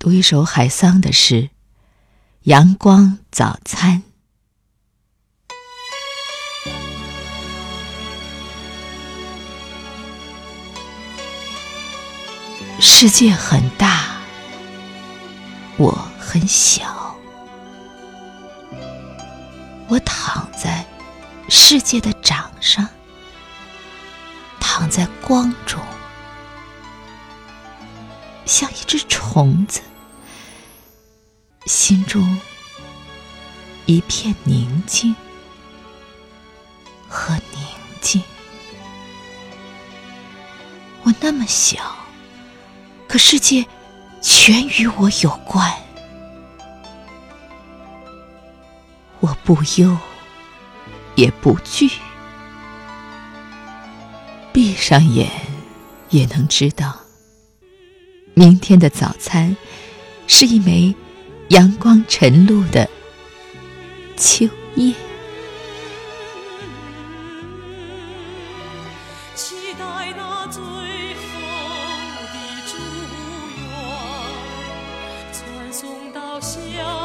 读一首海桑的诗《阳光早餐》。世界很大，我很小，我躺在世界的掌上，躺在光中，像一只虫子，心中一片宁静和宁静。我那么小。可世界全与我有关，我不忧也不惧，闭上眼也能知道，明天的早餐是一枚阳光晨露的秋叶。期待那最后的祝愿，传送到小。